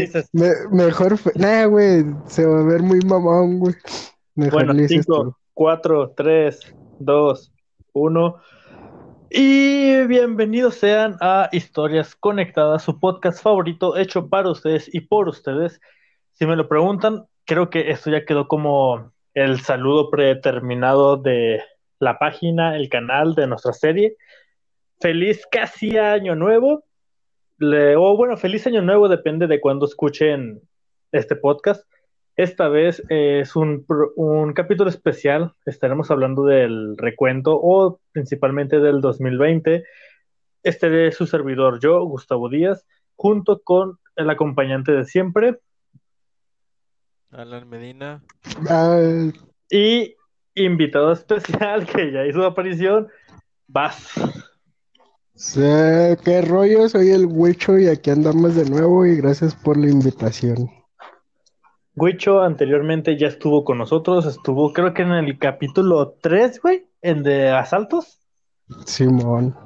dices. mejor, nah, güey, se va a ver muy mamón, güey. Mejor bueno, 5, 4, 3, 2, 1. Y bienvenidos sean a Historias Conectadas, su podcast favorito hecho para ustedes y por ustedes. Si me lo preguntan, creo que esto ya quedó como el saludo predeterminado de la página, el canal de nuestra serie. Feliz casi año nuevo. O bueno, feliz año nuevo depende de cuándo escuchen este podcast. Esta vez es un, un, capítulo especial. Estaremos hablando del recuento o principalmente del 2020. Este de su servidor, yo, Gustavo Díaz, junto con el acompañante de siempre. Alan Medina. Y invitado especial que ya hizo aparición, Vas. ¿Qué rollo? Soy el Huicho y aquí andamos de nuevo y gracias por la invitación. Huicho anteriormente ya estuvo con nosotros, estuvo creo que en el capítulo 3, güey, en de asaltos. Simón.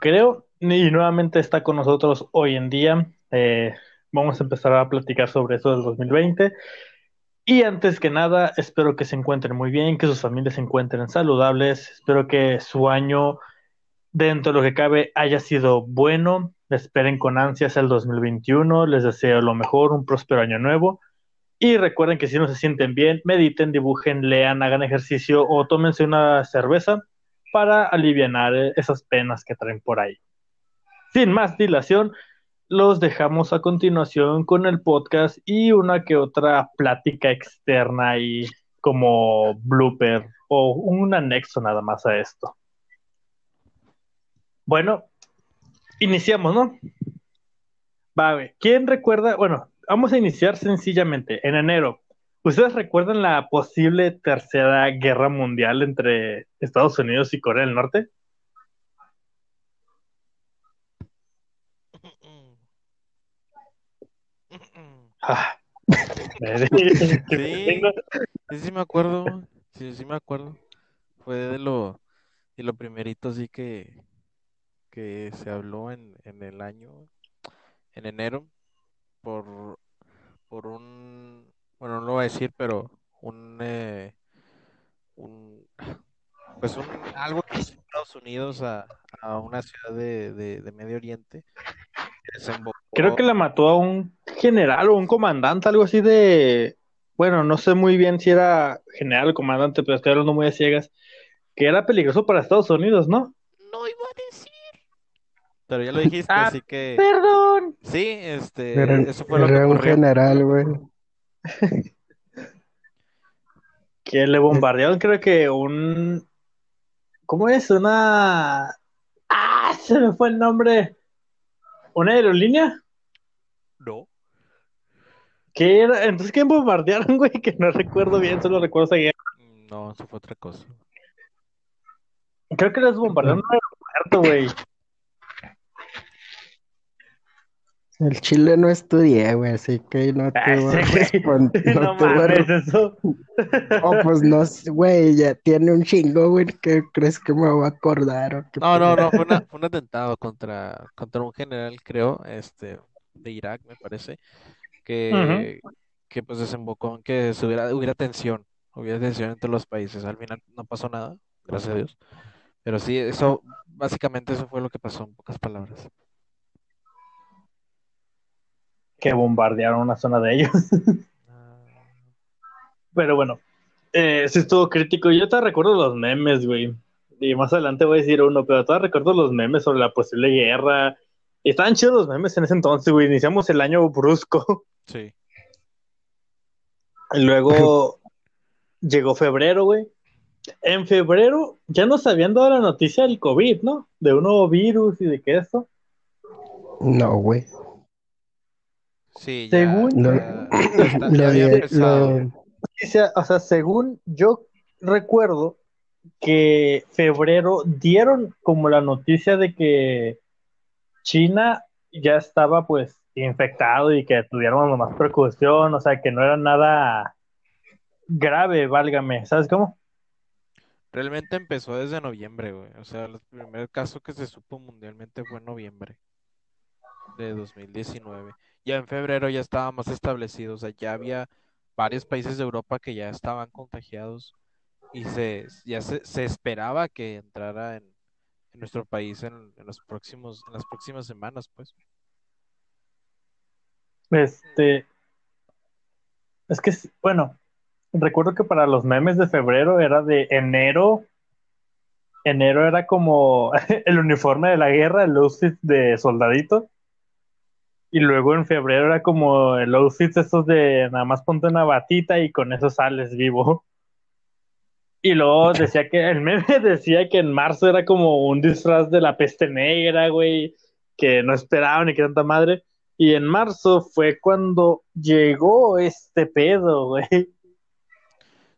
Creo, y nuevamente está con nosotros hoy en día. Eh, vamos a empezar a platicar sobre eso del 2020. Y antes que nada, espero que se encuentren muy bien, que sus familias se encuentren saludables, espero que su año, dentro de lo que cabe, haya sido bueno. Esperen con ansias el 2021, les deseo lo mejor, un próspero año nuevo. Y recuerden que si no se sienten bien, mediten, dibujen, lean, hagan ejercicio o tómense una cerveza para aliviar esas penas que traen por ahí. Sin más dilación, los dejamos a continuación con el podcast y una que otra plática externa y como blooper o un anexo nada más a esto. Bueno, iniciamos, ¿no? Va, ¿quién recuerda? Bueno, vamos a iniciar sencillamente. En enero, ¿ustedes recuerdan la posible tercera guerra mundial entre Estados Unidos y Corea del Norte? Ah. sí, sí, me acuerdo. Sí, sí me acuerdo. Fue de lo, de lo primerito así que, que se habló en, en el año, en enero, por, por un, bueno, no lo voy a decir, pero un, eh, un pues un, algo que hizo Estados Unidos a, a una ciudad de, de Medio Oriente Creo que le mató a un general o un comandante, algo así de. Bueno, no sé muy bien si era general o comandante, pero estoy hablando muy de ciegas. Que era peligroso para Estados Unidos, ¿no? No iba a decir. Pero ya lo dijiste, ah, así que. Perdón. Sí, este. eso fue lo que un general, güey. que le bombardearon, creo que un. ¿Cómo es? Una. ¡Ah! Se me fue el nombre. ¿Una aerolínea? No. ¿Qué era? Entonces, ¿quién bombardearon, güey? Que no recuerdo bien, solo recuerdo esa guerra. No, eso fue otra cosa. Creo que les bombardearon un aeropuerto, güey. El Chile no estudié, güey, así que no te ah, voy a responder. No, no eso. Oh, pues no, güey, ya tiene un chingo, güey, ¿qué crees que me voy a acordar? no, no, no, fue, fue, un atentado contra, contra un general, creo, este, de Irak, me parece, que, que pues desembocó en que hubiera, hubiera tensión, hubiera tensión entre los países. Al final no pasó nada, gracias a Dios. Pero sí, eso, básicamente eso fue lo que pasó, en pocas palabras que bombardearon una zona de ellos. Pero bueno, eh, sí estuvo crítico. Yo te recuerdo los memes, güey. Y más adelante voy a decir uno, pero te recuerdo los memes sobre la posible guerra. Y estaban chidos los memes en ese entonces, güey. Iniciamos el año brusco. Sí. Y luego llegó febrero, güey. En febrero ya nos habían dado la noticia del COVID, ¿no? De un nuevo virus y de qué eso. No, güey. Sí, según o sea, según yo recuerdo que febrero dieron como la noticia de que China ya estaba pues infectado y que tuviéramos más precaución, o sea, que no era nada grave, válgame, ¿sabes cómo? Realmente empezó desde noviembre, güey. O sea, el primer caso que se supo mundialmente fue en noviembre de 2019. Ya en febrero ya estaba más establecido, o sea, ya había varios países de Europa que ya estaban contagiados y se, ya se, esperaba que entrara en, nuestro país en, los próximos, en las próximas semanas, pues. Este, es que, bueno, recuerdo que para los memes de febrero era de enero. Enero era como el uniforme de la guerra, el outfit de soldadito. Y luego en febrero era como el outfit estos de nada más ponte una batita y con eso sales vivo. Y luego decía que el meme decía que en marzo era como un disfraz de la peste negra, güey, que no esperaban ni que tanta madre. Y en marzo fue cuando llegó este pedo, güey. Sí,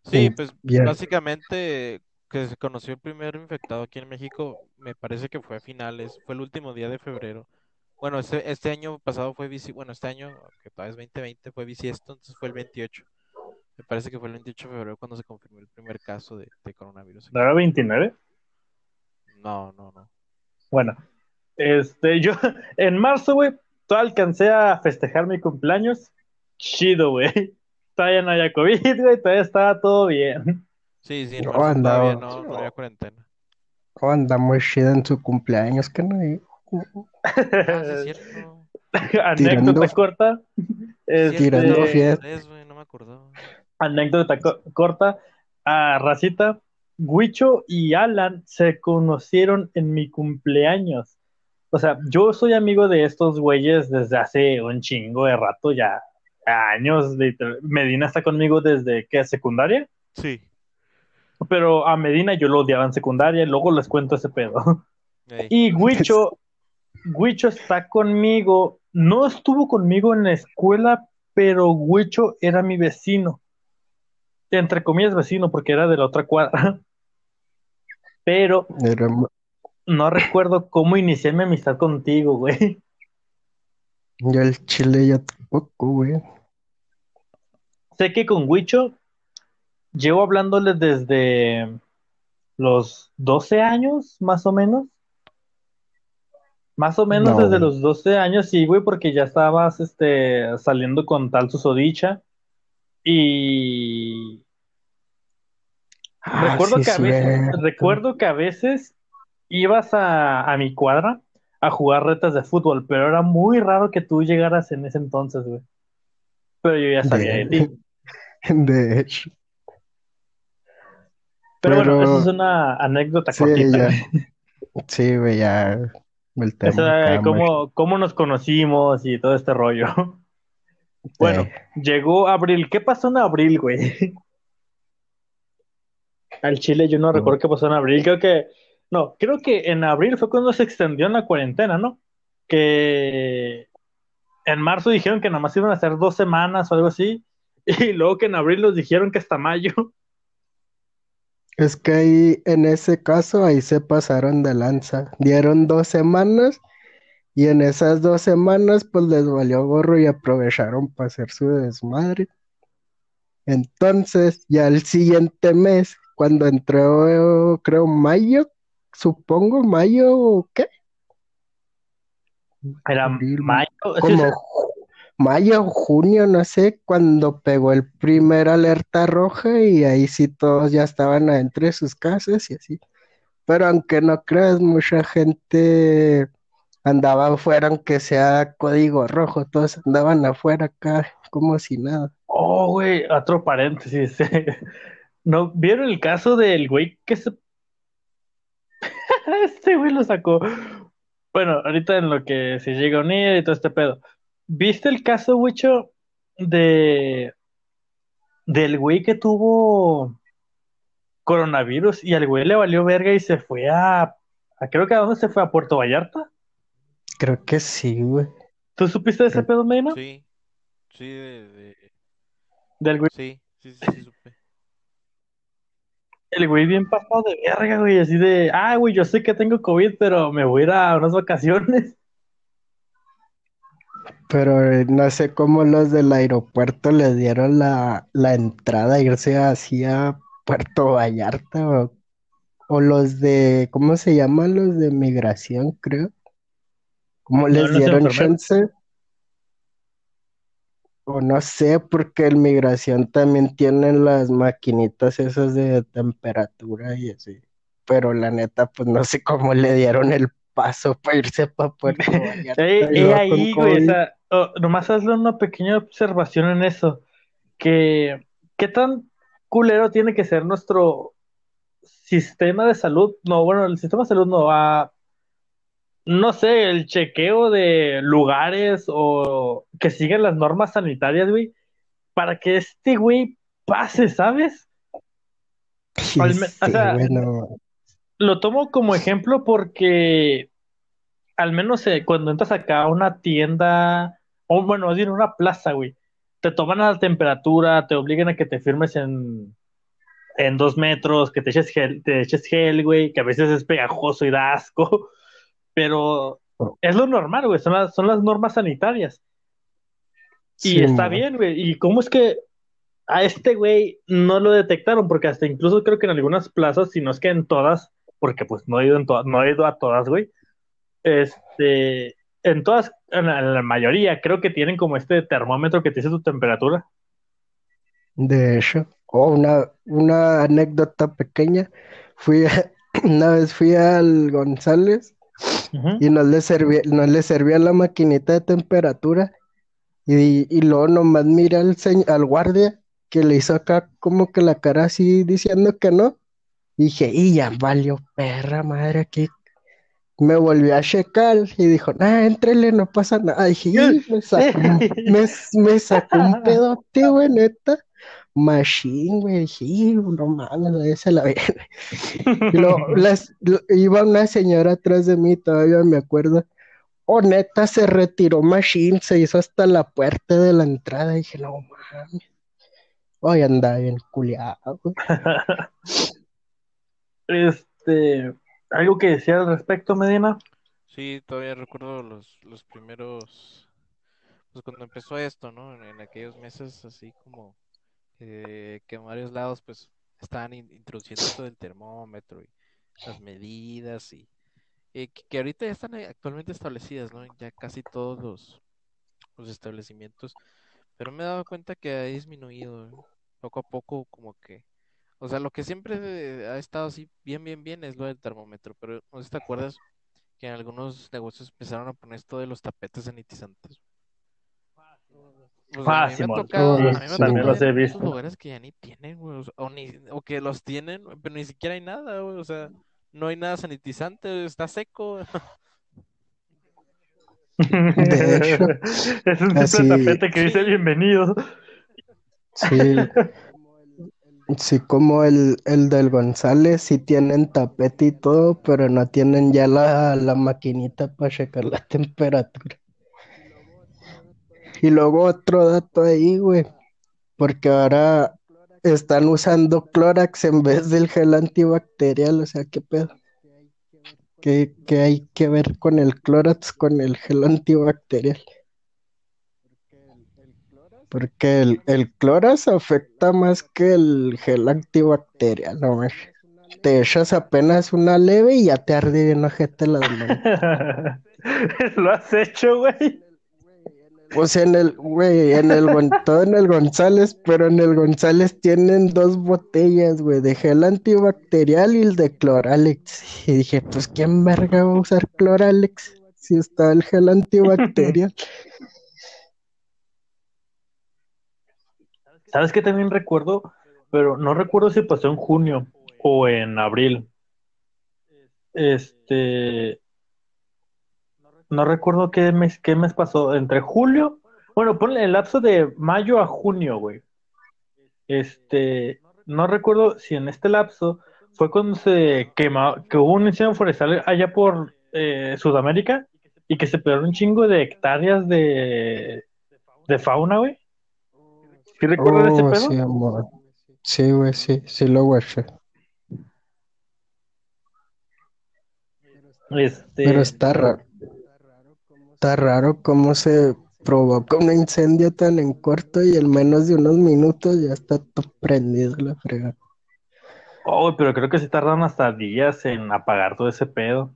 Sí, pues bien. básicamente que se conoció el primer infectado aquí en México, me parece que fue a finales, fue el último día de febrero. Bueno, este, este año pasado fue bici, bueno, este año, que todavía es 2020, fue bisiesto, entonces fue el 28. Me parece que fue el 28 de febrero cuando se confirmó el primer caso de, de coronavirus. ¿No era 29? No, no, no. Bueno, este, yo en marzo, güey, todavía alcancé a festejar mi cumpleaños. Chido, güey. Todavía no había COVID, güey, todavía estaba todo bien. Sí, sí, en marzo todavía no, no había cuarentena. Oh, anda muy chida en su cumpleaños, que no digo. Ah, sí, es cierto. Anécdota Tirando- corta. Este, Tirando fiesta. Es, güey, no me acordaba. anécdota co- corta. A Racita, Huicho y Alan se conocieron en mi cumpleaños. O sea, yo soy amigo de estos güeyes desde hace un chingo de rato, ya años. Medina está conmigo desde que secundaria, Sí. pero a Medina yo lo odiaba en secundaria, luego les cuento ese pedo. Y Huicho, Huicho está conmigo, no estuvo conmigo en la escuela, pero Huicho era mi vecino. Entre comillas vecino, porque era de la otra cuadra. Pero Era- no recuerdo cómo inicié mi amistad contigo, güey. Yo el chile ya tampoco, güey. Sé que con Huicho llevo hablándole desde los 12 años, más o menos. Más o menos No, desde güey. los 12 años, sí, güey, porque ya estabas este, saliendo con tal susodicha. Y Ah, recuerdo, sí, que a veces, recuerdo que a veces ibas a, a mi cuadra a jugar retas de fútbol, pero era muy raro que tú llegaras en ese entonces, güey. Pero yo ya sabía de ti. De hecho. Pero, bueno, Pero- esa es una anécdota Sí, cortita. ya. Sí, güey, ya. El tema de acá, cómo, cómo nos conocimos y todo este rollo. Bueno, llegó abril. ¿Qué pasó en abril, güey? Al Chile yo no recuerdo qué pasó en abril. Creo que, no, creo que en abril fue cuando se extendió la cuarentena, ¿no? Que en marzo dijeron que nada más iban a ser dos semanas o algo así. Y luego que en abril nos dijeron que hasta mayo. Es que ahí, en ese caso, ahí se pasaron de lanza. Dieron dos semanas y en esas dos semanas, pues les valió gorro y aprovecharon para hacer su desmadre. Entonces, ya el siguiente mes, cuando entró, creo, mayo, supongo, mayo o qué, Era mayo. como mayo, junio, no sé, cuando pegó el primer alerta roja y ahí sí todos ya estaban adentro de sus casas y así. Pero aunque no creas, mucha gente andaba afuera, aunque sea código rojo, todos andaban afuera acá como si nada. Oh, güey, otro paréntesis. ¿No vieron el caso del güey que se... Este güey lo sacó. Bueno, ahorita en lo que se llega a unir y todo este pedo. ¿Viste el caso, Wicho, de... del güey que tuvo coronavirus y al güey le valió verga y se fue a... a- creo que a dónde se fue, a Puerto Vallarta? Creo que sí, güey. ¿Tú supiste de ese Creo- pedo, Medina? Sí, sí, de, de- Del güey, sí, sí, sí, sí, supe. el güey bien pasado de verga, güey, así de, ah, güey, yo sé que tengo COVID, pero me voy a ir a unas vacaciones. Pero eh, no sé cómo los del aeropuerto les dieron la, la entrada a irse hacia Puerto Vallarta o, o los de, ¿cómo se llaman los de migración, creo? ¿Cómo ¿No les dieron chance? O no sé, porque en migración también tienen las maquinitas esas de temperatura y así. Pero la neta, pues no sé cómo le dieron el paso para irse. Eh, eh, luego ahí, güey, o COVID. sea, oh, nomás hazle una pequeña observación en eso, que qué tan culero tiene que ser nuestro sistema de salud, no, bueno, el sistema de salud no va, no sé, el chequeo de lugares o que sigan las normas sanitarias, güey, para que este güey pase, ¿sabes? Sí, o sea, bueno, Lo tomo como ejemplo porque al menos eh, cuando entras acá a una tienda, o bueno, más bien una plaza, güey, te toman la temperatura, te obligan a que te firmes en, en dos metros, que te eches gel, te eches gel, güey, que a veces es pegajoso y da asco, pero es lo normal, güey, son las, son las normas sanitarias. Y está bien, güey. ¿Y cómo es que a este güey no lo detectaron? Porque hasta incluso creo que en algunas plazas, si no es que en todas, porque pues no he ido, en no he ido a todas, güey. Este, en todas, en la, en la mayoría, creo que tienen como este termómetro que te dice tu temperatura. De hecho, oh, una, una anécdota pequeña. Fui a- una vez fui al González y no le servía, le servía la maquinita de temperatura. Y, y luego nomás miré al, al guardia que le hizo acá como que la cara así diciendo que no. Dije, y ya valió perra madre aquí. Me volví a checar y dijo, nah, entrele, no pasa nada. Dije, y me sacó, un- me, me sacó un pedote, güey, neta. Machine, güey. Dije, no mames, esa la viene. Y luego las, lo- iba una señora atrás de mí, todavía me acuerdo. Oh, neta, se retiró Machine, se hizo hasta la puerta de la entrada. Dije, no mames. Hoy andaba bien culiado, güey. Este, algo que decía al respecto, Medina. Sí, todavía recuerdo los, los primeros, pues cuando empezó esto, ¿no? En, aquellos meses así como eh, que en varios lados pues estaban in- introduciendo esto del termómetro y las medidas y eh, que, ahorita ya están actualmente establecidas, ¿no? Ya casi todos los, los establecimientos, pero me he dado cuenta que ha disminuido, ¿eh? Poco a poco como que, o sea, lo que siempre ha estado así bien, bien, bien es lo del termómetro, pero no sé si te acuerdas que en algunos negocios empezaron a poner esto de los tapetes sanitizantes. Pues a Ah, mí me ha Simón. tocado, a mí me También los he visto. lugares que ya ni tienen, güey, o, ni, o que los tienen, pero ni siquiera hay nada, güey, o sea, no hay nada sanitizante, está seco. De hecho, es un simple así- tapete que dice bienvenido. Sí, sí, como el, el del González, sí tienen tapete y todo, pero no tienen ya la, la maquinita para checar la temperatura. Y luego otro dato ahí, güey, porque ahora están usando Clorox en vez del gel antibacterial, o sea, ¿qué pedo? ¿Qué, qué hay que ver con el Clorox, con el gel antibacterial? Porque el, el Clorox afecta más que el gel antibacterial, no mames. Te echas apenas una leve y ya te arde bien ojete las manos. Lo has hecho, güey. Pues en el, güey, en el, todo en el González, pero en el González tienen dos botellas, güey, de gel antibacterial y el de Cloralex. Y dije, pues, ¿quién verga va a usar Cloralex? Si está el gel antibacterial. ¿Sabes qué también recuerdo? Pero no recuerdo si pasó en junio o en abril. Este, no recuerdo qué mes, qué mes pasó. Entre julio, bueno, ponle el lapso de mayo a junio, güey. Este, no recuerdo si en este lapso fue cuando se quemó, que hubo un incendio forestal allá por eh, Sudamérica y que se perdieron un chingo de hectáreas de, de fauna, güey. ¿Sí recuerdas ese Oh, pedo? sí, amor. Sí, güey, sí, sí lo guaché. Este, Pero está raro. Está raro cómo se provoca un incendio tan en corto y en menos de unos minutos ya está todo prendido la fregada. oh, pero creo que se tardan hasta días en apagar todo ese pedo.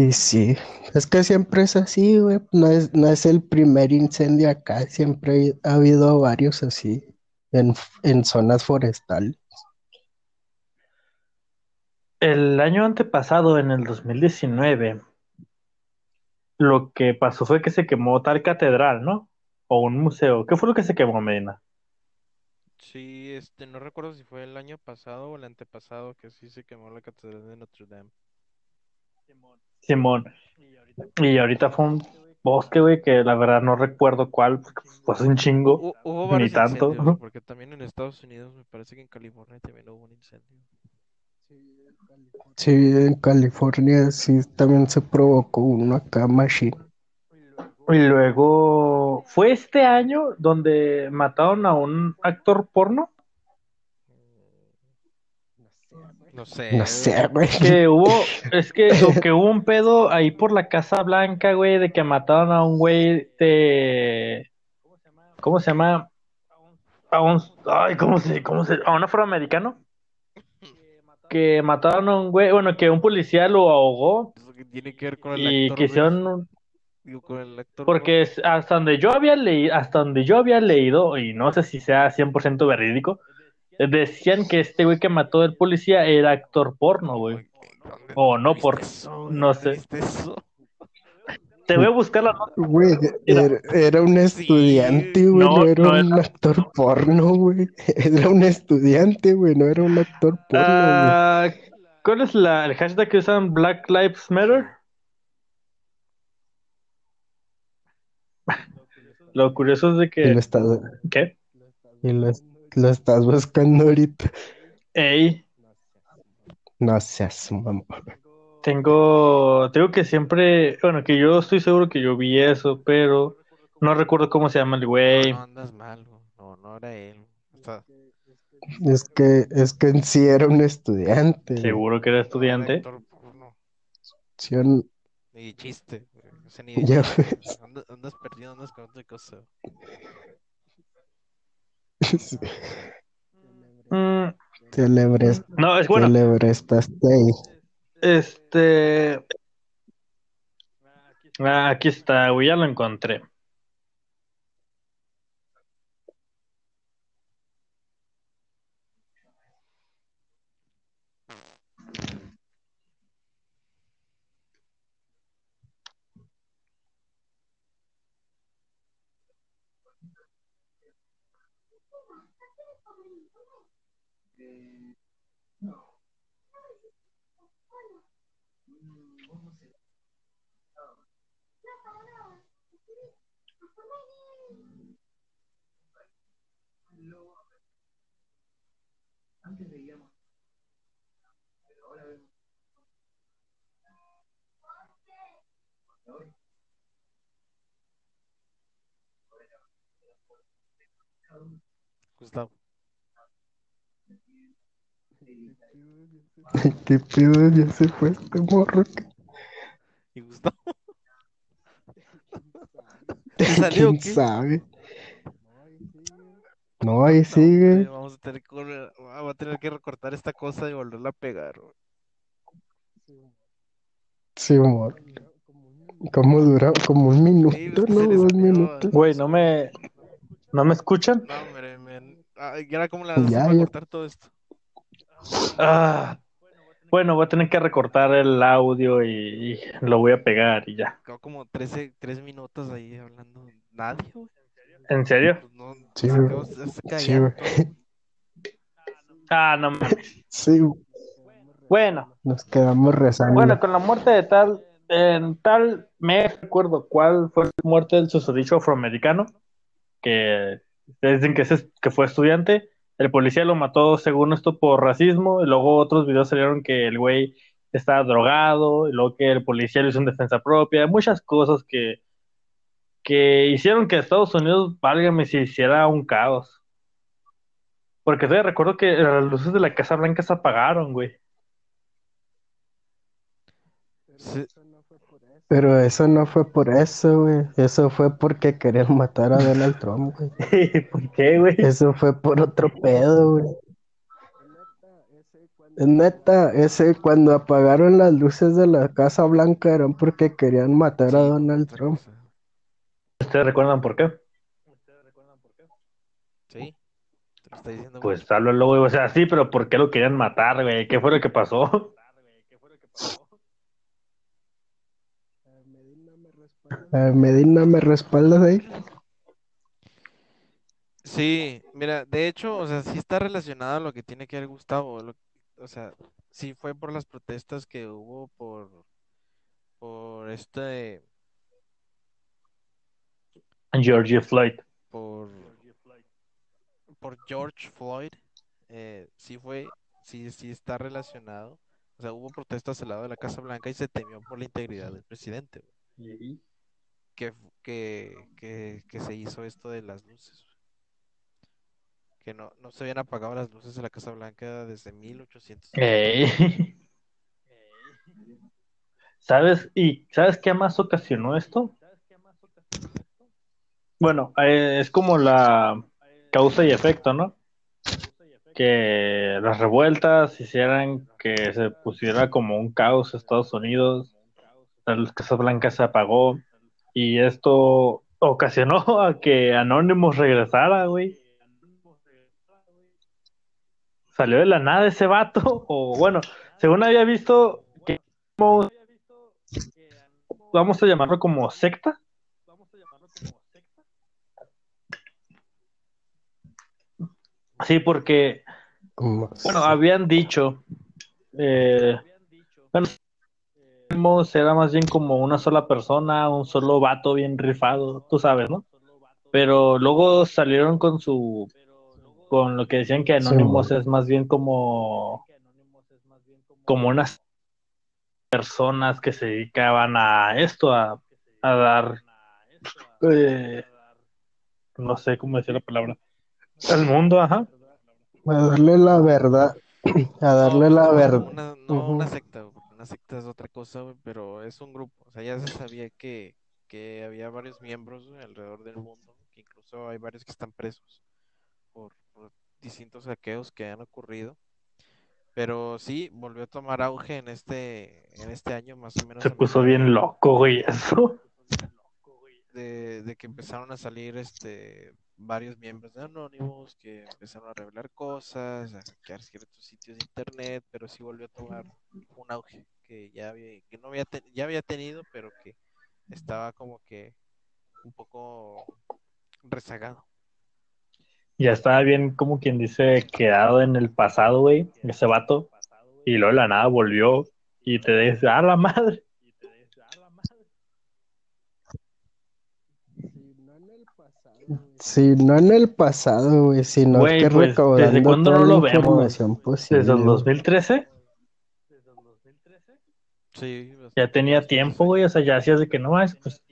Y sí, es que siempre es así, güey. No es, no es el primer incendio acá, siempre ha habido varios así en, en zonas forestales. El año antepasado, en el 2019, lo que pasó fue que se quemó tal catedral, ¿no? O un museo. ¿Qué fue lo que se quemó, Medina? Sí, este, no recuerdo si fue el año pasado o el antepasado que sí se quemó la catedral de Notre Dame. Simón. Y ahorita fue un bosque, güey, que la verdad no recuerdo cuál, porque fue hace un chingo, hubo ni tanto. incendios, porque también en Estados Unidos, me parece que en California también hubo un incendio. Sí, en California sí también se provocó uno acá, Machine. Y luego, ¿fue este año donde mataron a un actor porno? No sé. No sé, güey. Que hubo, es que, o que hubo un pedo ahí por la Casa Blanca, güey, de que mataron a un güey de, ¿cómo se llama? A un, ay, ¿cómo se, cómo se, a un afroamericano? Que mataron a un güey, bueno, que un policía lo ahogó Eso que tiene que ver con el y actor, que hicieron, un- Digo, con el actor. porque hasta donde yo había leído, hasta donde yo había leído, y no sé si sea 100% verídico, decían que este güey que mató al policía era actor porno, güey. ¿Dónde- O no, por- eso? no ¿Dónde sé. Te voy a buscar la nota. Güey, era, era un estudiante, güey, No, no, era no un actor porno, güey. Era un estudiante, güey, no era un actor porno, güey. Ah, ¿Cuál es la, el hashtag que usan Black Lives Matter? Lo curioso es de Y lo que, estás, ¿qué? y lo, lo estás buscando ahorita. Ey, No seas mamón. tengo, tengo que siempre, bueno, que yo estoy seguro que yo vi eso, pero no recuerdo cómo se llama el No, güey. no andas mal. No, no era él. O sea, Es que, es que en sí era un estudiante. Seguro que era no estudiante. Sí, un- Ni de chiste. güey. O sea, ni de Ya chiste. ves. Andas, andas perdido, andas con otra cosa. Mm, Te lebres- no, es bueno. ahí. Este. Ah, aquí está, güey, ya lo encontré. Gustavo. ¿Qué pedo? Ya se fue este morro. ¿Y Gustavo? ¿Se salió o ¿Quién qué? sabe? No, ahí No, sigue. vamos a tener que volver- ah, voy a tener que recortar esta cosa y volverla a pegar. güey. Sí, amor. ¿Cómo dura? Como un minuto, ¿no? se le Dos salió, minutos. Güey, no me. ¿No me escuchan? No, hombre, men. Ah, ¿y ahora cómo le a Ya, para ya. cortar todo esto? Ah, bueno, voy a tener que recortar el audio y, y lo voy a pegar y ya. Quedó como 13, 3 minutos ahí hablando. Nadie, güey. ¿En serio? Pues no, Sí, güey. Sí. Ah, no mames. Sí, Bueno, nos quedamos rezando. bueno, con la muerte de tal, en tal mes, recuerdo cuál fue la muerte del susodicho afroamericano, que dicen que, ese, que fue estudiante. El policía lo mató según esto por racismo, y luego otros videos salieron que el güey estaba drogado, y luego que el policía lo hizo en defensa propia, muchas cosas que, que hicieron que Estados Unidos, válgame, se hiciera un caos. Porque todavía recuerdo que las luces de la Casa Blanca se apagaron, güey. Sí, Pero eso no fue por eso, güey. Eso fue porque querían matar a Donald Trump, güey. ¿Por qué, güey? Eso fue por otro pedo, güey. Neta, ese cuando apagaron las luces de la Casa Blanca eran porque querían matar a Sí, Donald otra Trump. cosa. ¿Ustedes recuerdan por qué? Sí, te lo está diciendo Pues háblalo, güey. O sea, sí, pero ¿por qué lo querían matar, güey? ¿Qué fue lo que pasó? Eh, Medina, ¿me respaldas ahí? Sí, mira, de hecho, o sea, sí está relacionado a lo que tiene que ver Gustavo. lo- o sea, sí fue por las protestas que hubo por, por este, Georgie Floyd. por, por George Floyd. eh, sí fue, sí, sí está relacionado. O sea, hubo protestas al lado de la Casa Blanca y se temió por la integridad del presidente, que, que, que, que se hizo esto de las luces. Que no, no se habían apagado las luces de la Casa Blanca desde 1800. Ey. ¿Sabes? ¿Y sabes qué más ocasionó esto? Bueno, eh, es como la causa y efecto, ¿no? Que las revueltas hicieran que se pusiera como un caos Estados Unidos, la Casa Blanca se apagó y esto ocasionó a que Anonymous regresara, güey. Salió de la nada ese vato, o bueno, según había visto que vamos a llamarlo como secta. Sí, porque, bueno, habían dicho, eh, bueno, era más bien como una sola persona, un solo vato bien rifado, tú sabes, ¿no? Pero luego salieron con su, con lo que decían que Anonymous Sí, es más bien como, como unas personas que se dedicaban a esto, a, a dar, eh, no sé cómo decir la palabra, al mundo, ajá. A darle la verdad, a darle No, la no, verdad. Una, no una secta, una secta es otra cosa, güey, pero es un grupo. O sea, ya se sabía que, que había varios miembros güey, alrededor del mundo, que incluso hay varios que están presos por, por distintos saqueos que han ocurrido. Pero sí, volvió a tomar auge en este, en este año, más o menos Se puso bien loco, güey, eso. de, de que empezaron a salir este varios miembros de Anonymous que empezaron a revelar cosas, a hackear ciertos sitios de internet, pero sí volvió a tomar un auge que ya había, que no había ya había tenido, pero que estaba como que un poco rezagado. Ya estaba bien, como quien dice, quedado en el pasado, güey, ese vato. Y luego de la nada volvió y te dice, ¡ah, la madre! Si no en el pasado, güey, sino Güey, que pues, recaudando ¿desde cuándo toda no la lo vemos? información posible. Desde el güey. 2013 Sí, ya tenía tiempo, güey, o sea, ya hacías de que no más, pues.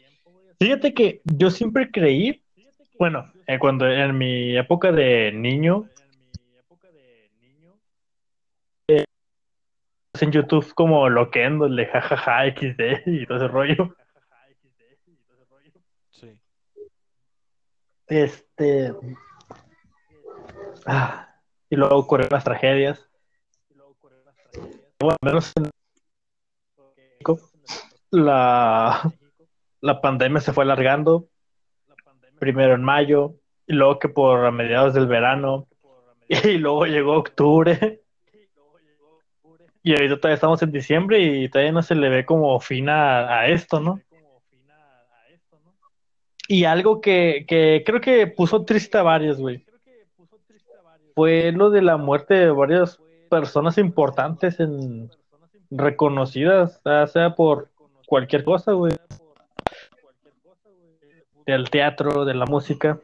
Fíjate que yo siempre creí, bueno, eh, cuando en mi época de niño, eh, en YouTube como loquendo, el de jajaja XD y todo ese rollo. Sí. Este. ah, y luego ocurrieron las tragedias. Bueno, al menos en la, la pandemia se fue alargando. Primero en mayo, y luego que por a mediados del verano, y luego llegó octubre. Y ahorita todavía estamos en diciembre y todavía no se le ve como fin a, a esto, ¿no? Y algo que, que creo que puso triste a varios, güey, fue lo de la muerte de varias personas importantes en reconocidas, sea por cualquier cosa, güey, del teatro, de la música.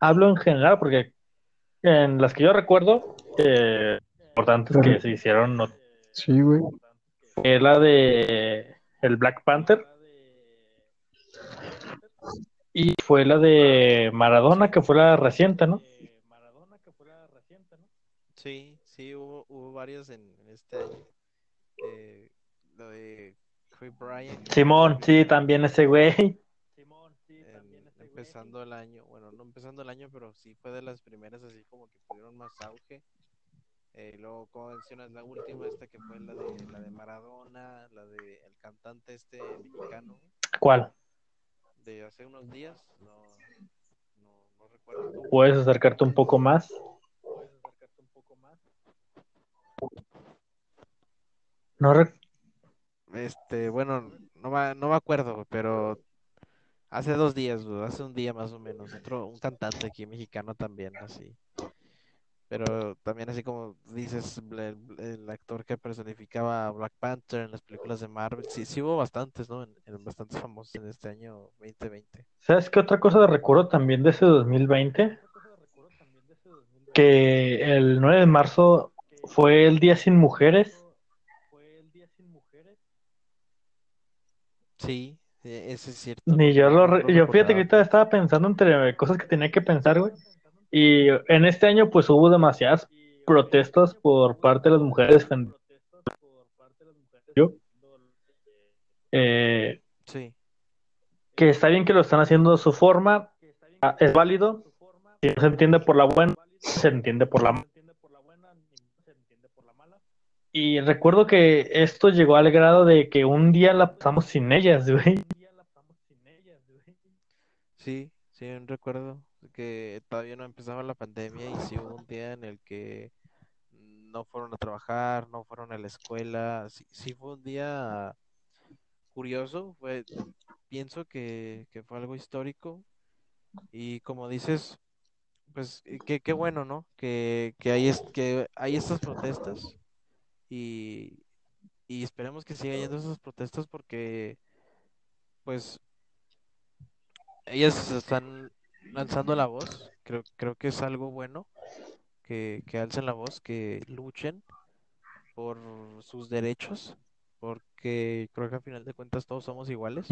Hablo en general porque en las que yo recuerdo, eh, importantes que se hicieron, no- Sí, güey. fue la de el Black Panther y fue la de Maradona, que fue la reciente, ¿no? Sí, sí, hubo, hubo varios en, en este año. Eh, lo de Kobe Bryant. Simón, sí, también ese güey. en- empezando el año, bueno, no empezando el año, pero sí fue de las primeras así como que tuvieron más auge. Eh, luego, como mencionas, la última, esta que fue la de, la de Maradona, la de el cantante este mexicano, ¿Cuál? De hace unos días, no, no, no recuerdo. ¿Puedes acercarte un poco más? No rec- Este, bueno, no, me- no me acuerdo, pero hace dos días, hace un día más o menos, otro, un cantante aquí mexicano también, así. Pero también así como dices, el, el actor que personificaba a Black Panther en las películas de Marvel, sí, sí hubo bastantes, ¿no? En, en bastantes famosos en este año 2020. ¿Sabes qué otra cosa recuerdo también de ese 2020? Que el 9 de marzo fue el Día Sin Mujeres. Sí, e- ese es cierto. Ni yo lo... re- Yo fíjate que ahorita estaba pensando entre cosas que tenía que pensar, güey. Y en este año pues hubo demasiadas protestas por parte de las mujeres eh, Sí, que está bien que lo están haciendo de su forma, es válido, si no se entiende por la buena, se entiende por la mala. Y recuerdo que esto llegó al grado de que un día la pasamos sin ellas, güey. sí, sí, recuerdo que todavía no empezaba la pandemia y sí hubo un día en el que no fueron a trabajar, no fueron a la escuela, sí, sí fue un día curioso, fue, pienso que, que fue algo histórico y como dices, pues eh, qué, bueno, ¿no? Que, que hay, que hay estas protestas y, y esperemos que siga yendo esas protestas porque pues ellas están lanzando la voz, creo, creo que es algo bueno que, que alcen la voz, que luchen por sus derechos, porque creo que al final de cuentas todos somos iguales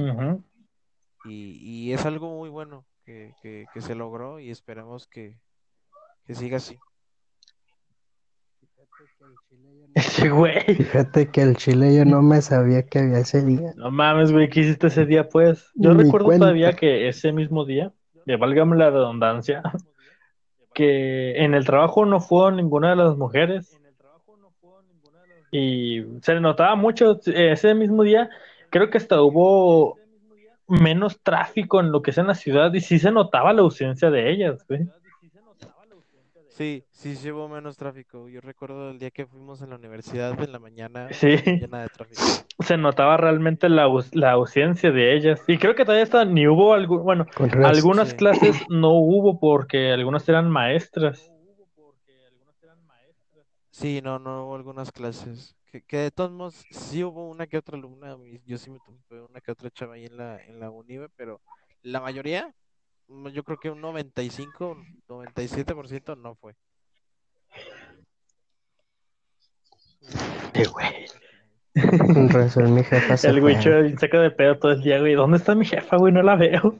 y, y es algo muy bueno que, que, que se logró y esperemos que, que siga así. Ese güey. Fíjate que el chile yo no me sabía que había ese día. No mames, güey, ¿qué hiciste ese día, pues? Yo Ni recuerdo cuenta. todavía que ese mismo día, que válgame la redundancia, que en el trabajo no fue ninguna de las mujeres y se le notaba mucho ese mismo día. Creo que hasta hubo menos tráfico en lo que es en la ciudad y sí se notaba la ausencia de ellas, güey. Sí, sí, sí hubo menos tráfico. Yo recuerdo el día que fuimos en la universidad en la mañana Sí. llena de tráfico. Se notaba realmente la, aus- la ausencia de ellas. Y creo que todavía hasta ni hubo algún, bueno, algunas Sí. clases no hubo porque algunas eran maestras. Sí, no, no hubo algunas clases. Que, que de todos modos sí hubo una que otra alumna, yo sí me topé una que otra chava ahí en la, en la UNIVE, pero la mayoría, yo creo que un 95, 97% no fue. Sí, güey. Con razón, mi jefa se El güicho saca de pedo todo el día, güey. ¿Dónde está mi jefa, güey? No la veo.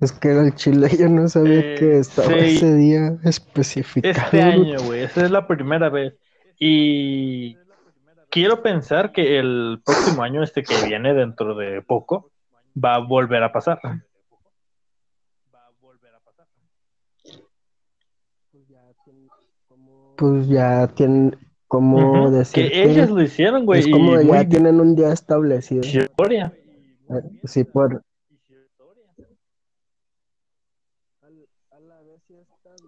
Es que era el chile, yo no sabía Eh, que estaba sí. ese día especificado. Este año, güey. Esa es la primera vez. Y quiero pensar que el próximo año, este que viene dentro de poco, va a volver a pasar. Pues ya tienen, como Ujú. decir Que ellas lo hicieron, güey. es como y ya muy tienen un día establecido. historia. Eh, Sí, por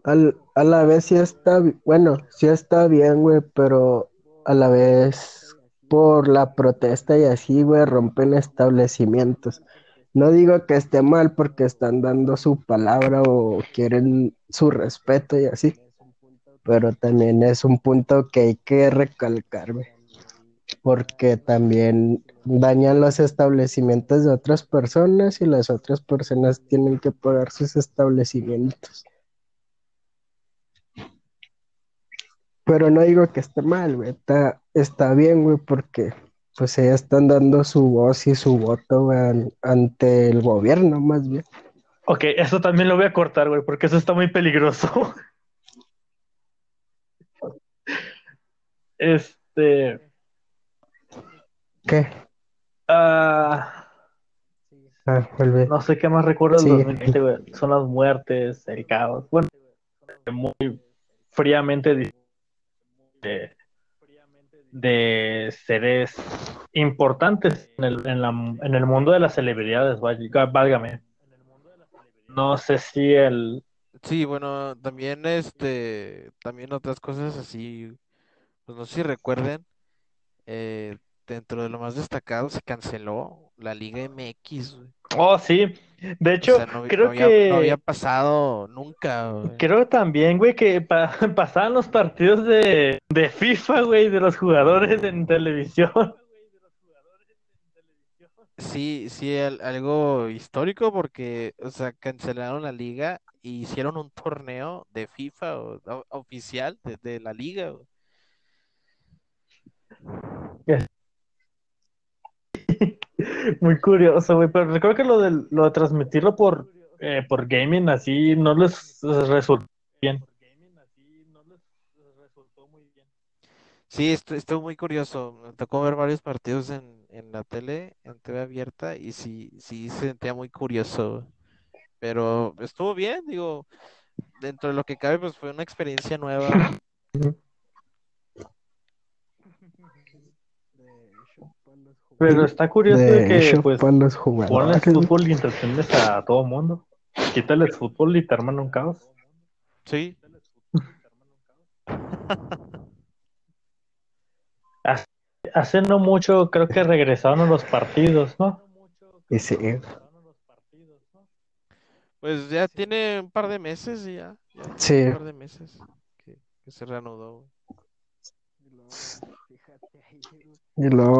al, a la vez sí está, bueno, sí está bien, güey, pero a la vez por la protesta y así, güey, rompen establecimientos. No digo que esté mal porque están dando su palabra o quieren su respeto y así, pero también es un punto que hay que recalcar, güey, porque también dañan los establecimientos de otras personas y las otras personas tienen que pagar sus establecimientos. Pero no digo que esté mal, güey, está, está bien, güey, porque pues ellas están dando su voz y su voto, güey, ante el gobierno, más bien. Ok, eso también lo voy a cortar, güey, porque eso está muy peligroso. Este. ¿Qué? ah, Ah. No sé qué más recuerdo del Sí. 2020, güey. Son las muertes, el caos. Bueno, muy fríamente de, de seres importantes en el, en, la, en el mundo de las celebridades, válgame. No sé si el... Sí, bueno, también este, también otras cosas así, pues no sé si recuerden, eh, dentro de lo más destacado se canceló la Liga MX, güey. Oh, sí. De O hecho, sea, no, creo no había, que... no había pasado nunca, güey. Creo también, güey, que pa- pasaban los partidos de, de FIFA, güey, de los jugadores en televisión. Sí, sí, al- algo histórico porque, o sea, cancelaron la liga y hicieron un torneo de FIFA o- oficial de, de la liga, güey. Muy curioso, güey, pero creo que lo de, lo de transmitirlo por, eh, por gaming así no les resultó bien. Sí, estu- estuvo muy curioso. Me tocó ver varios partidos en, en la tele, en TV abierta, y sí, sí se sentía muy curioso. Pero estuvo bien, digo, dentro de lo que cabe, pues fue una experiencia nueva. Pero está curioso de que, pues, los pones jugadores. fútbol y entretienes a todo mundo. Quítale el fútbol y te arman un caos. Sí, Hace no mucho creo que regresaron a los partidos, ¿no? Y sí, pues ya tiene un par de meses, ya, ya Sí. un par de meses que, que se reanudó. y luego,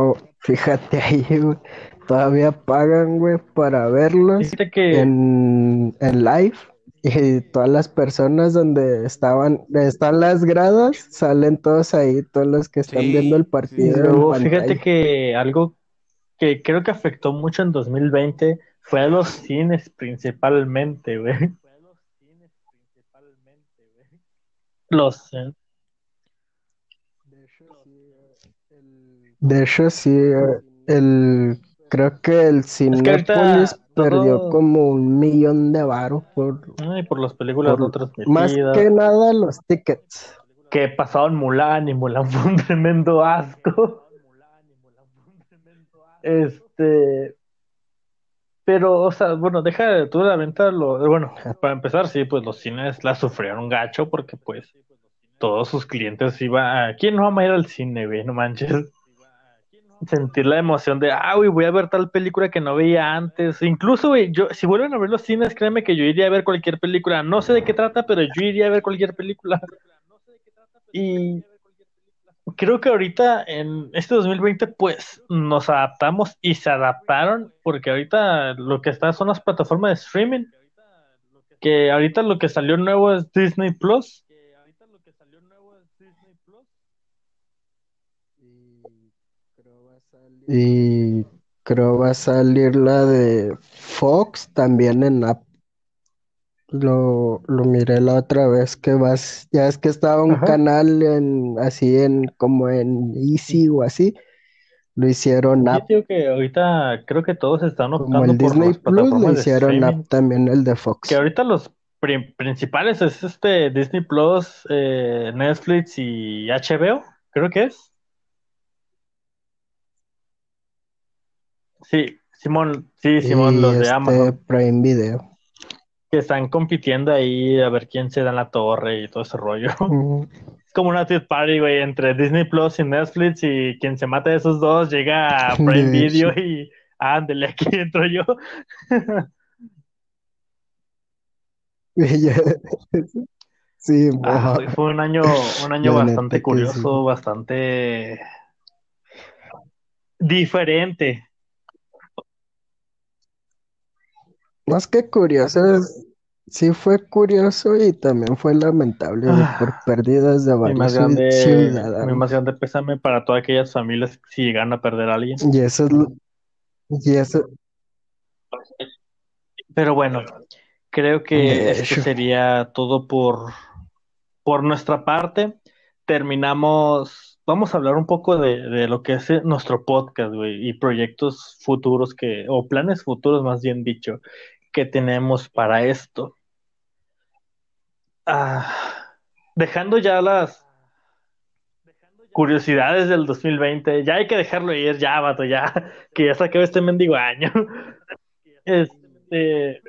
fíjate ahí, güey, todavía pagan, güey, para verlos que en, en live. Y todas las personas donde estaban, están las gradas, salen todos ahí, todos los que están Sí, viendo el partido sí. en luego fíjate que algo que creo que afectó mucho en 2020 fue a los cines principalmente, güey. Los eh, De hecho, sí, el, creo que el Cinépolis perdió todo- como un millón de varos por, ay, por las películas no por más transmitidas. que nada los tickets. que pasaban Mulan y Mulan fue un tremendo asco. Este, pero, o sea, bueno, deja de tú de la venta, lo, bueno, para empezar, sí, pues los cines la sufrieron gacho porque pues todos sus clientes iban a, ¿quién no va a ir al cine, güey? No manches. Sentir la emoción de, ah, voy a ver tal película que no veía antes. Incluso, güey, yo, si vuelven a ver los cines, créeme que yo iría a ver cualquier película. No sé de qué trata, pero yo iría a ver cualquier película. Y creo que ahorita en este 2020 pues nos adaptamos y se adaptaron porque ahorita lo que está son las plataformas de streaming que ahorita lo que salió nuevo es Disney Plus Y creo va a salir la de Fox también en app. Lo, lo miré la otra vez que vas, ya es que estaba un Ajá. canal en así en como en Easy o así, lo hicieron app, que ahorita creo que todos están como optando el por Disney Plus lo hicieron app también el de Fox. que ahorita los pri- principales es este Disney Plus, eh, Netflix y HBO, creo que es. Sí, Simón, sí, Simón, Y los de este Amazon, Prime Video. que están compitiendo ahí a ver quién se da en la torre y todo ese rollo. Mm, Es como una tea party, güey, entre Disney Plus y Netflix y quien se mata de esos dos llega a Prime De Video y ándele, aquí entro yo. Sí, Ah, fue un año, un año bastante curioso, bastante diferente. Más que curioso, es- sí fue curioso y también fue lamentable por Ah, pérdidas de Mi varios más ciu- grande, mi más ciudadanos. grande pésame para todas aquellas familias si llegan a perder a alguien. Y eso es lo- y eso, Pero bueno, creo que de esto hecho, sería todo por, por nuestra parte. Terminamos vamos a hablar un poco de, de lo que es eh, nuestro podcast, güey, y proyectos futuros que, o planes futuros más bien dicho, que tenemos para esto. Ah, dejando ya las curiosidades del 2020, ya hay que dejarlo ir, ya, vato, ya, que ya se acabó este mendigo año. Este,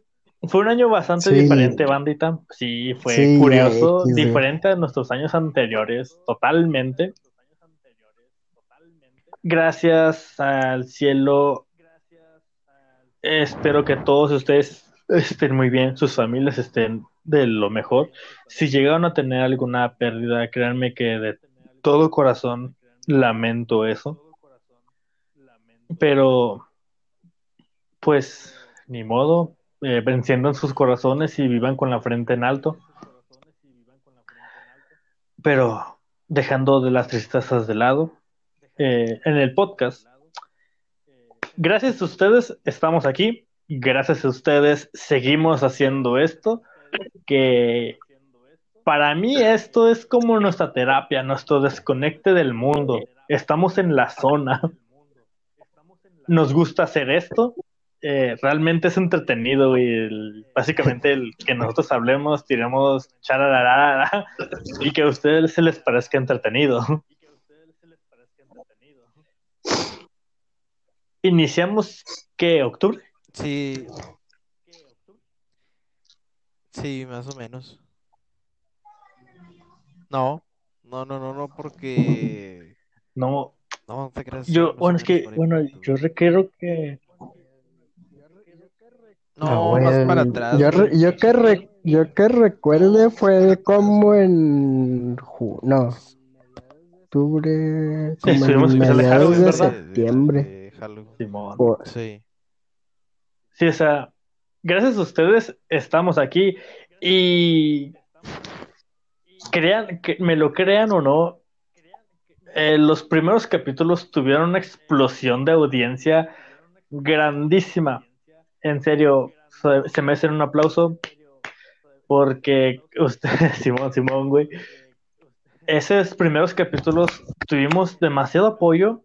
fue un año bastante Sí. diferente, bandita. Sí, fue Sí, curioso, diferente a nuestros años anteriores, totalmente. Gracias al cielo, espero que todos ustedes estén muy bien, sus familias estén de lo mejor. Si llegaron a tener alguna pérdida, créanme que de todo corazón lamento eso. Pero, pues, ni modo, eh, enciendan sus corazones y vivan con la frente en alto. Pero, dejando de las tristezas de lado, eh, en el podcast, gracias a ustedes estamos aquí, gracias a ustedes seguimos haciendo esto, que para mí esto es como nuestra terapia, nuestro desconecte del mundo. Estamos en la zona. Nos gusta hacer esto. Eh, realmente es entretenido y el- básicamente el que nosotros hablemos, tiremos chararara y que a ustedes se les parezca entretenido. Iniciamos, ¿qué? ¿Octubre? Sí. Sí, más o menos. No, no, no, no, no, porque No, no, no te creas. yo, bueno, es que, bueno, yo requiero que No, Ah, más para atrás. Yo, re- yo que re- yo que recuerde fue como en no, octubre, como Estuvimos en mediados de septiembre. Halloween. Simón. Sí. Sí, o sea, gracias a ustedes estamos aquí y crean, que me lo crean o no, eh, los primeros capítulos tuvieron una explosión de audiencia grandísima. En serio, se, se merecen un aplauso porque usted, Simón, Simón, güey, esos primeros capítulos tuvimos demasiado apoyo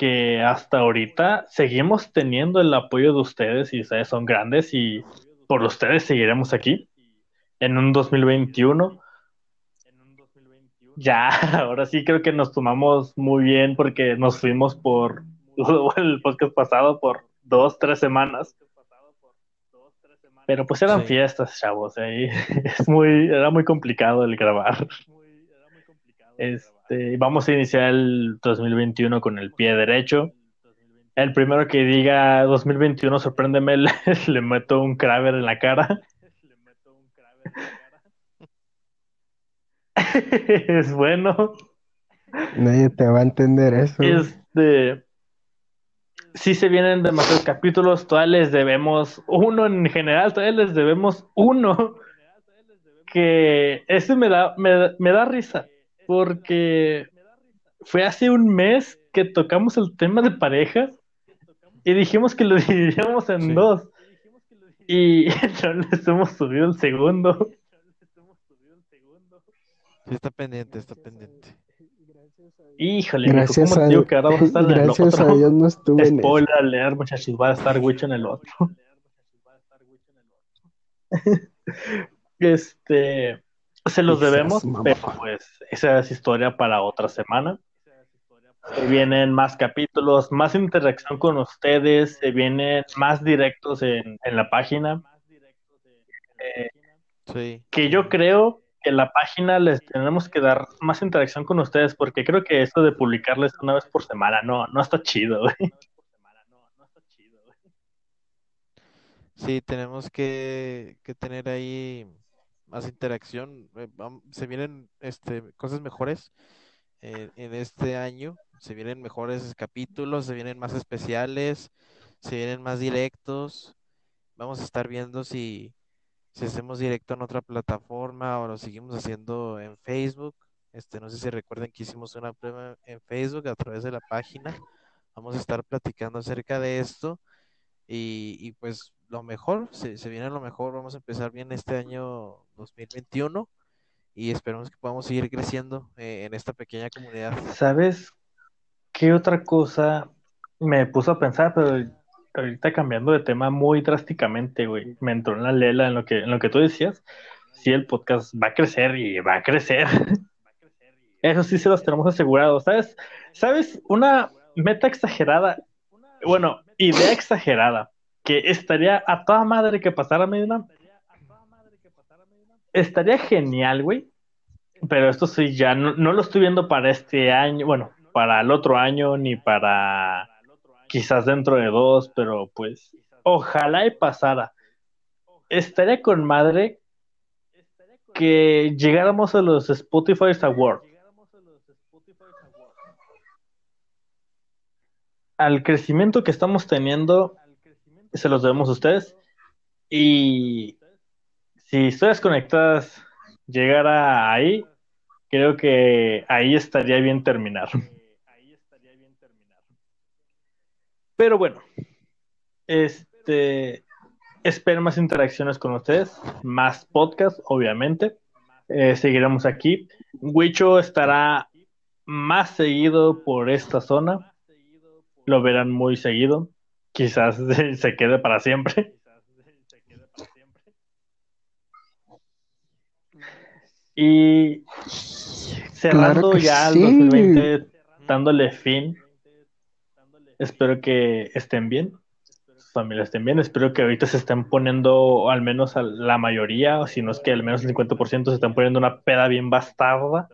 que hasta ahorita seguimos teniendo el apoyo de ustedes y ustedes son grandes y por ustedes seguiremos aquí en un 2021. Ya, ahora sí creo que nos tomamos muy bien porque nos fuimos por el podcast pasado por dos, tres semanas. Pero pues eran Sí. fiestas, chavos, ahí es muy, era muy complicado el grabar. Este, vamos a iniciar el 2021 con el pie derecho. El primero que diga 2021, sorpréndeme, le, le meto un craver en la cara. es bueno. Nadie te va a entender eso. Este, sí se vienen demasiados capítulos, todavía les debemos uno en general, todavía les debemos uno. Que ese me da, me, me da risa, porque fue hace un mes que tocamos el tema de pareja y dijimos que lo dividíamos en Sí. dos. Y no les hemos subido el segundo. Sí, está pendiente, está pendiente. Híjole, mijo, Gracias ¿cómo a, te digo que ahora va a estar en el gracias a otro? Dios no estuve en eso. Spoiler alert, muchachos, va a estar Wicho en el otro. Este, se los debemos, pero pues esa es historia para otra semana. Se vienen más capítulos, más interacción con ustedes, se vienen más directos en, en la página. Eh, Sí. que yo creo que en la página les tenemos que dar más interacción con ustedes, porque creo que esto de publicarles una vez por semana no, no está chido, güey. Sí, tenemos que, que tener ahí más interacción. Eh, Se vienen este, cosas mejores en, en este año. Se vienen mejores capítulos, se vienen más especiales, se vienen más directos. Vamos a estar viendo si, si hacemos directo en otra plataforma o lo seguimos haciendo en Facebook. Este, no sé si recuerden que hicimos una prueba en Facebook a través de la página. Vamos a estar platicando acerca de esto. Y, y pues lo mejor, se, se viene lo mejor, vamos a empezar bien este año 2021 y esperemos que podamos seguir creciendo eh, en esta pequeña comunidad. ¿Sabes qué otra cosa me puso a pensar, pero ahorita cambiando de tema muy drásticamente, güey? Me entró en la lela en lo que, en lo que tú decías. Sí, el podcast va a crecer y va a crecer. Eso sí se los tenemos asegurado, ¿sabes? ¿Sabes? Una meta exagerada, bueno, idea exagerada, que estaría a toda madre que pasara Medina. Estaría genial, güey. Pero esto sí, ya no, no lo estoy viendo para este año, bueno, para el otro año, ni para quizás dentro de dos, pero pues ojalá y pasara. Estaría con madre que llegáramos a los Spotify Awards. Al crecimiento que estamos teniendo, se los debemos a ustedes. Y si ustedes conectadas llegara ahí, creo que ahí estaría bien terminar. Pero bueno, este, espero más interacciones con ustedes, más podcast, obviamente. Eh, seguiremos aquí. Wicho estará más seguido por esta zona. Lo verán muy seguido. Quizás se quede para siempre. Y cerrando ya el 2020, dándole fin Espero que estén bien, sus familias estén bien. Espero que ahorita se estén poniendo, al menos a la mayoría, o si no es que al menos el 50% se están poniendo una peda bien bastarda.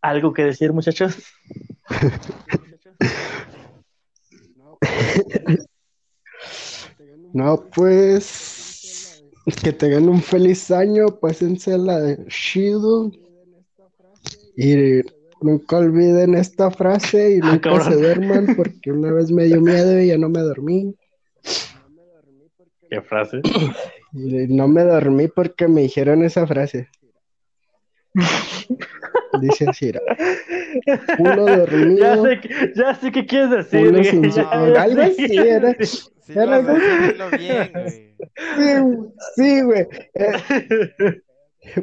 ¿Algo que decir, muchachos? No, pues que tengan un feliz año, pásense la de Shido y Nunca olviden esta frase y ah, nunca se duerman porque una vez me dio miedo y ya no me dormí. ¿Qué frase? Y no me dormí porque me dijeron esa frase. Dice así, uno dormido. Ya sé, ya sé qué quieres decir. Uno sin... algo así era. Sí, era algo... bien, güey. Sí, güey. Eh,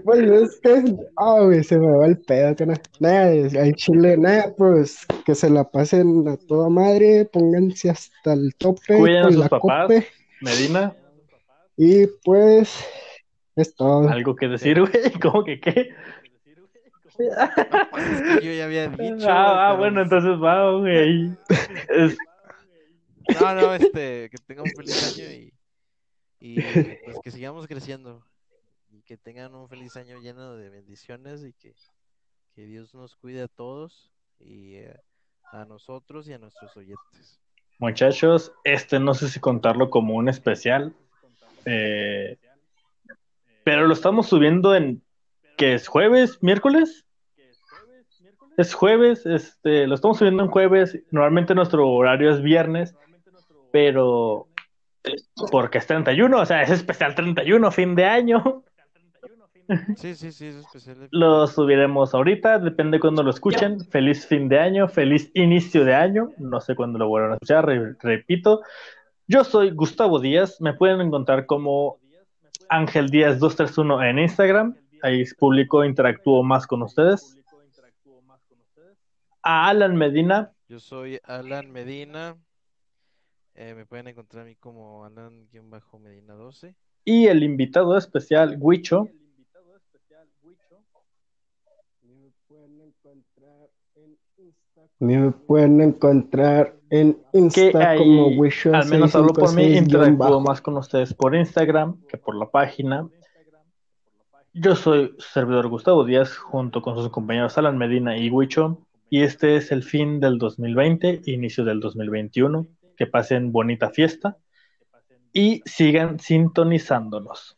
pues es que, ah, güey, se me va el pedo, que nada, nada, hay chile, nada, pues que se la pasen a toda madre, pónganse hasta el tope. Cuiden a sus papás, Medina. Y pues, es todo. ¿Algo que decir, güey? ¿Cómo que qué? Yo ya había dicho. Ah, ah bueno, entonces va, güey. No, no, este, que tenga un feliz año y, y pues que sigamos creciendo que tengan un feliz año lleno de bendiciones y que, Dios nos cuide a todos y eh, a nosotros y a nuestros oyentes. Muchachos, este no sé si contarlo como un especial, eh, pero lo estamos subiendo en que es jueves, miércoles. Es jueves, este, lo estamos subiendo en jueves. Normalmente nuestro horario es viernes, pero porque es 31, o sea, es especial 31, fin de año. Sí, sí, sí, es especial. Lo subiremos ahorita, depende de cuando lo escuchen. Feliz fin de año, feliz inicio de año. No sé cuándo lo vuelvan a escuchar, repito. Yo soy Gustavo Díaz, me pueden encontrar como Ángel Díaz 231 en Instagram. Ahí publico, interactúo más con ustedes. A Alan Medina. Yo soy Alan Medina. Eh, me pueden encontrar a mí como Alan-Medina 12. Y el invitado especial, Huicho. Me pueden encontrar en Instagram como Wisho. Al menos hablo por mí, interactúo más con ustedes por Instagram que por la página. Yo soy servidor Gustavo Díaz, junto con sus compañeros Alan Medina y Wicho, y este es el fin del 2020, inicio del 2021. Que pasen bonita fiesta y sigan sintonizándonos.